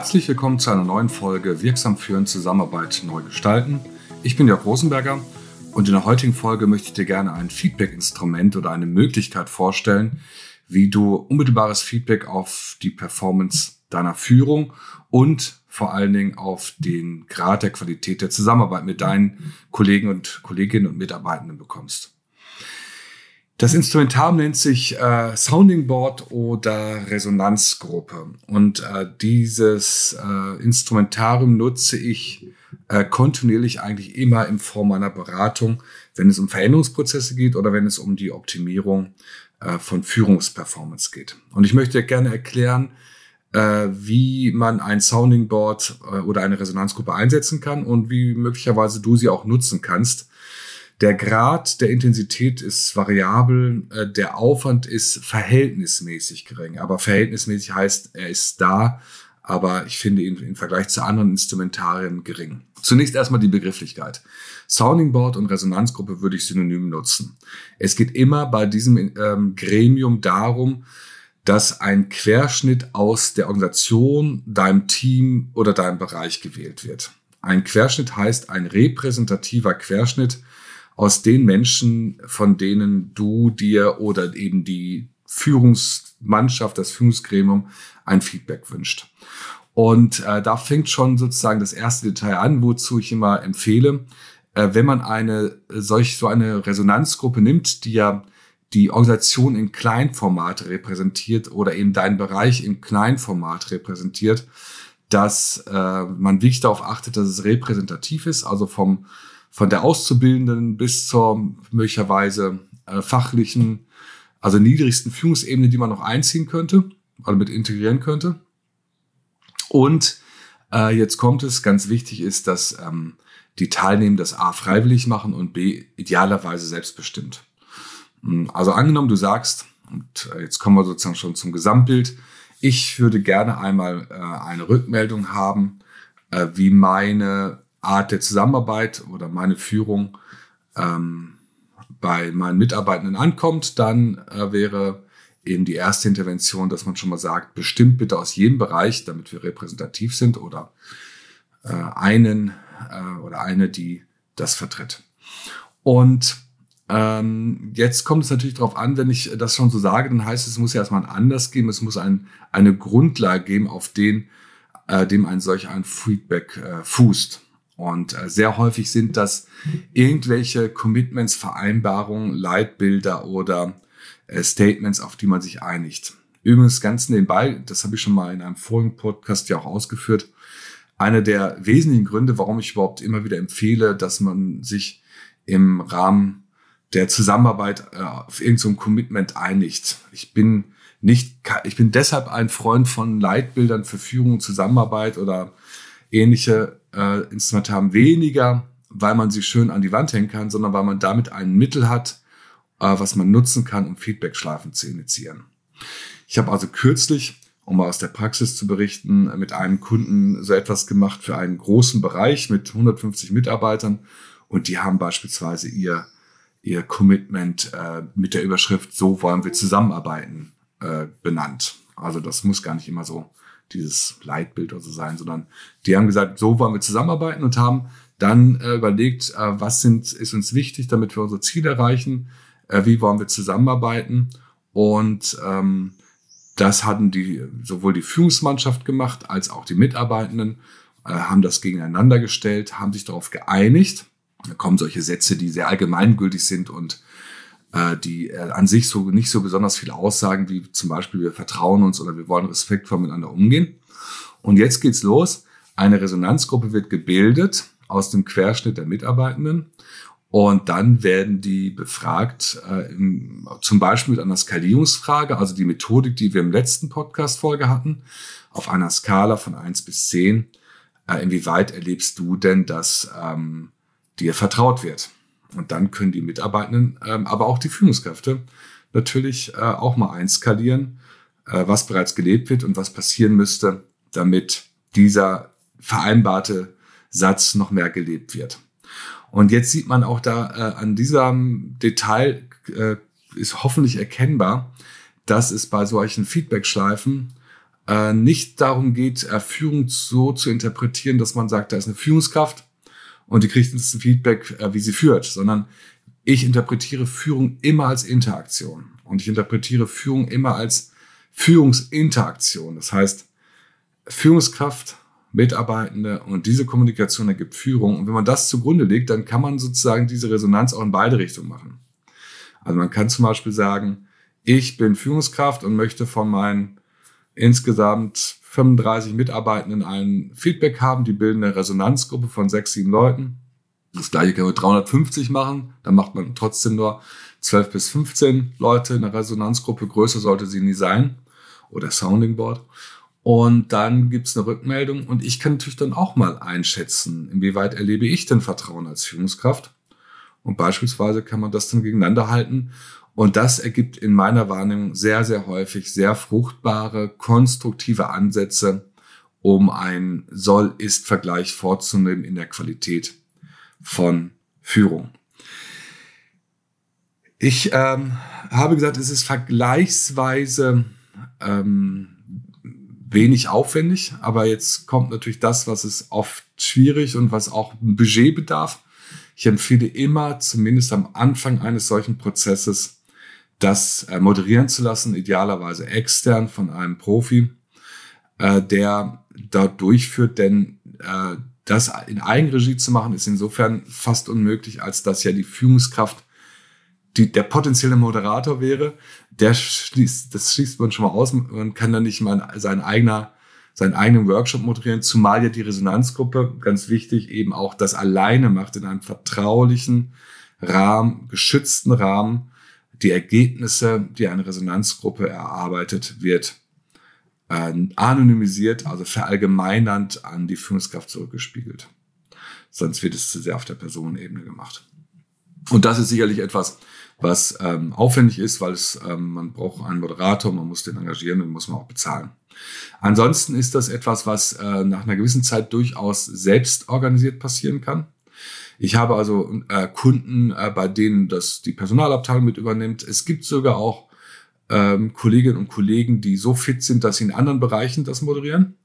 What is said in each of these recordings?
Herzlich willkommen zu einer neuen Folge Wirksam führen, Zusammenarbeit neu gestalten. Ich bin Jörg Rosenberger und in der heutigen Folge möchte ich dir gerne ein Feedback-Instrument oder eine Möglichkeit vorstellen, wie du unmittelbares Feedback auf die Performance deiner Führung und vor allen Dingen auf den Grad der Qualität der Zusammenarbeit mit deinen Kollegen und Kolleginnen und Mitarbeitenden bekommst. Das Instrumentarium nennt sich äh, Sounding Board oder Resonanzgruppe. Und äh, dieses äh, Instrumentarium nutze ich äh, kontinuierlich eigentlich immer in Form einer Beratung, wenn es um Veränderungsprozesse geht oder wenn es um die Optimierung äh, von Führungsperformance geht. Und ich möchte gerne erklären, äh, wie man ein Sounding Board äh, oder eine Resonanzgruppe einsetzen kann und wie möglicherweise du sie auch nutzen kannst der Grad der Intensität ist variabel, äh, der Aufwand ist verhältnismäßig gering. Aber verhältnismäßig heißt, er ist da, aber ich finde ihn im Vergleich zu anderen Instrumentarien gering. Zunächst erstmal die Begrifflichkeit. Sounding Board und Resonanzgruppe würde ich synonym nutzen. Es geht immer bei diesem ähm, Gremium darum, dass ein Querschnitt aus der Organisation, deinem Team oder deinem Bereich gewählt wird. Ein Querschnitt heißt ein repräsentativer Querschnitt aus den Menschen, von denen du dir oder eben die Führungsmannschaft, das Führungsgremium ein Feedback wünscht. Und äh, da fängt schon sozusagen das erste Detail an, wozu ich immer empfehle, äh, wenn man eine solch so eine Resonanzgruppe nimmt, die ja die Organisation in Kleinformat repräsentiert oder eben deinen Bereich in Kleinformat repräsentiert, dass äh, man wirklich darauf achtet, dass es repräsentativ ist, also vom von der Auszubildenden bis zur möglicherweise äh, fachlichen, also niedrigsten Führungsebene, die man noch einziehen könnte, also mit integrieren könnte. Und äh, jetzt kommt es, ganz wichtig ist, dass ähm, die Teilnehmer das A freiwillig machen und B idealerweise selbstbestimmt. Hm, also angenommen, du sagst, und äh, jetzt kommen wir sozusagen schon zum Gesamtbild, ich würde gerne einmal äh, eine Rückmeldung haben, äh, wie meine Art der Zusammenarbeit oder meine Führung ähm, bei meinen Mitarbeitenden ankommt, dann äh, wäre eben die erste Intervention, dass man schon mal sagt, bestimmt bitte aus jedem Bereich, damit wir repräsentativ sind oder äh, einen äh, oder eine, die das vertritt. Und ähm, jetzt kommt es natürlich darauf an, wenn ich das schon so sage, dann heißt es, es muss ja erstmal Anders geben, es muss ein, eine Grundlage geben, auf den, äh, dem ein solch ein Feedback äh, fußt. Und äh, sehr häufig sind das irgendwelche Commitments, Vereinbarungen, Leitbilder oder äh, Statements, auf die man sich einigt. Übrigens ganz nebenbei, das habe ich schon mal in einem vorigen Podcast ja auch ausgeführt, einer der wesentlichen Gründe, warum ich überhaupt immer wieder empfehle, dass man sich im Rahmen der Zusammenarbeit äh, auf irgendein Commitment einigt. Ich bin nicht, ich bin deshalb ein Freund von Leitbildern für Führung, Zusammenarbeit oder ähnliche äh, Instrumente haben, weniger, weil man sie schön an die Wand hängen kann, sondern weil man damit ein Mittel hat, äh, was man nutzen kann, um Feedback-Schleifen zu initiieren. Ich habe also kürzlich, um mal aus der Praxis zu berichten, mit einem Kunden so etwas gemacht für einen großen Bereich mit 150 Mitarbeitern und die haben beispielsweise ihr, ihr Commitment äh, mit der Überschrift So wollen wir zusammenarbeiten äh, benannt. Also das muss gar nicht immer so dieses Leitbild oder so sein, sondern die haben gesagt, so wollen wir zusammenarbeiten und haben dann äh, überlegt, äh, was sind, ist uns wichtig, damit wir unsere Ziele erreichen, äh, wie wollen wir zusammenarbeiten und ähm, das hatten die sowohl die Führungsmannschaft gemacht als auch die Mitarbeitenden, äh, haben das gegeneinander gestellt, haben sich darauf geeinigt. Da kommen solche Sätze, die sehr allgemeingültig sind und äh, die äh, an sich so nicht so besonders viel aussagen, wie zum Beispiel wir vertrauen uns oder wir wollen respektvoll miteinander umgehen. Und jetzt geht's los. Eine Resonanzgruppe wird gebildet aus dem Querschnitt der Mitarbeitenden und dann werden die befragt, äh, im, zum Beispiel mit einer Skalierungsfrage, also die Methodik, die wir im letzten Podcast-Folge hatten, auf einer Skala von eins bis zehn. Äh, inwieweit erlebst du denn, dass ähm, dir vertraut wird? Und dann können die Mitarbeitenden, ähm, aber auch die Führungskräfte natürlich äh, auch mal einskalieren, äh, was bereits gelebt wird und was passieren müsste, damit dieser vereinbarte Satz noch mehr gelebt wird. Und jetzt sieht man auch da äh, an diesem Detail ist hoffentlich erkennbar, dass es bei solchen Feedback-Schleifen nicht darum geht, Führung so zu interpretieren, dass man sagt, da ist eine Führungskraft und die kriegt ein Feedback, äh, wie sie führt, sondern ich interpretiere Führung immer als Interaktion und ich interpretiere Führung immer als Führungsinteraktion. Das heißt, Führungskraft, Mitarbeitende und diese Kommunikation ergibt Führung. Und wenn man das zugrunde legt, dann kann man sozusagen diese Resonanz auch in beide Richtungen machen. Also man kann zum Beispiel sagen, ich bin Führungskraft und möchte von meinen insgesamt 35 Mitarbeitenden ein Feedback haben. Die bilden eine Resonanzgruppe von sechs, sieben Leuten. Das gleiche kann man mit 350 machen. Dann macht man trotzdem nur 12 bis 15 Leute in der Resonanzgruppe. Größer sollte sie nie sein. Oder Sounding Board. Und dann gibt's eine Rückmeldung. Und ich kann natürlich dann auch mal einschätzen, inwieweit erlebe ich denn Vertrauen als Führungskraft. Und beispielsweise kann man das dann gegeneinander halten und das ergibt in meiner Wahrnehmung sehr, sehr häufig sehr fruchtbare, konstruktive Ansätze, um einen Soll-Ist-Vergleich vorzunehmen in der Qualität von Führung. Ich ähm, habe gesagt, es ist vergleichsweise ähm, wenig aufwendig, aber jetzt kommt natürlich das, was es oft schwierig und was auch ein Budget bedarf. Ich empfehle immer, zumindest am Anfang eines solchen Prozesses, das äh, moderieren zu lassen, idealerweise extern von einem Profi, äh, der dort durchführt, denn äh, das in Eigenregie zu machen, ist insofern fast unmöglich, als dass ja die Führungskraft die, der potenzielle Moderator wäre. Der schließt, das schließt man schon mal aus. Man kann dann nicht mal sein eigener, seinen eigenen Workshop moderieren, zumal ja die Resonanzgruppe, ganz wichtig, eben auch das alleine macht in einem vertraulichen Rahmen, geschützten Rahmen, die Ergebnisse, die eine Resonanzgruppe erarbeitet, wird äh, anonymisiert, also verallgemeinernd an die Führungskraft zurückgespiegelt. Sonst wird es zu sehr auf der Personenebene gemacht. Und das ist sicherlich etwas, was ähm, aufwendig ist, weil es ähm, man braucht einen Moderator, man muss den engagieren und muss man auch bezahlen. Ansonsten ist das etwas, was äh, nach einer gewissen Zeit durchaus selbst organisiert passieren kann. Ich habe also äh, Kunden, äh, bei denen das die Personalabteilung mit übernimmt. Es gibt sogar auch ähm, Kolleginnen und Kollegen, die so fit sind, dass sie in anderen Bereichen das moderieren.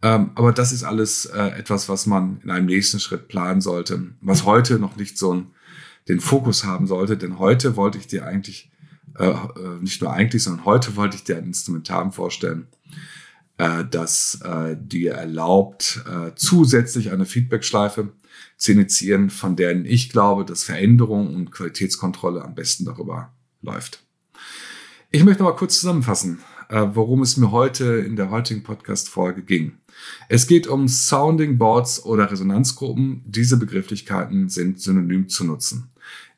Ähm, aber das ist alles äh, etwas, was man in einem nächsten Schritt planen sollte, was heute noch nicht so ein, den Fokus haben sollte. Denn heute wollte ich dir eigentlich, äh, äh nicht nur eigentlich, sondern heute wollte ich dir ein Instrumentarium vorstellen, äh, das äh, dir erlaubt, äh, zusätzlich eine Feedbackschleife zu initiieren, von denen ich glaube, dass Veränderung und Qualitätskontrolle am besten darüber läuft. Ich möchte mal kurz zusammenfassen, äh, worum es mir heute in der heutigen Podcast-Folge ging. Es geht um Sounding Boards oder Resonanzgruppen. Diese Begrifflichkeiten sind synonym zu nutzen.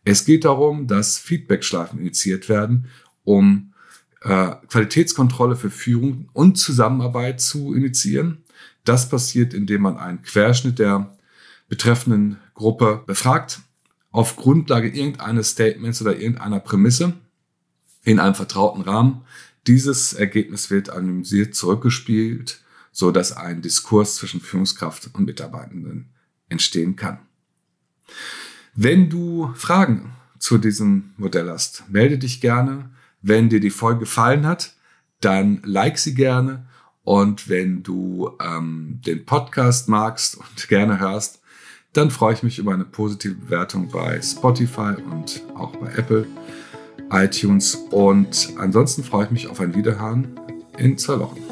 Es geht darum, dass Feedbackschleifen initiiert werden, um äh, Qualitätskontrolle für Führung und Zusammenarbeit zu initiieren. Das passiert, indem man einen Querschnitt der betreffenden Gruppe befragt, auf Grundlage irgendeines Statements oder irgendeiner Prämisse in einem vertrauten Rahmen. Dieses Ergebnis wird anonymisiert zurückgespielt, so dass ein Diskurs zwischen Führungskraft und Mitarbeitenden entstehen kann. Wenn du Fragen zu diesem Modell hast, melde dich gerne. Wenn dir die Folge gefallen hat, dann like sie gerne. Und wenn du ähm, den Podcast magst und gerne hörst, dann freue ich mich über eine positive Bewertung bei Spotify und auch bei Apple, iTunes. Und ansonsten freue ich mich auf ein Wiederhören in zwei Wochen.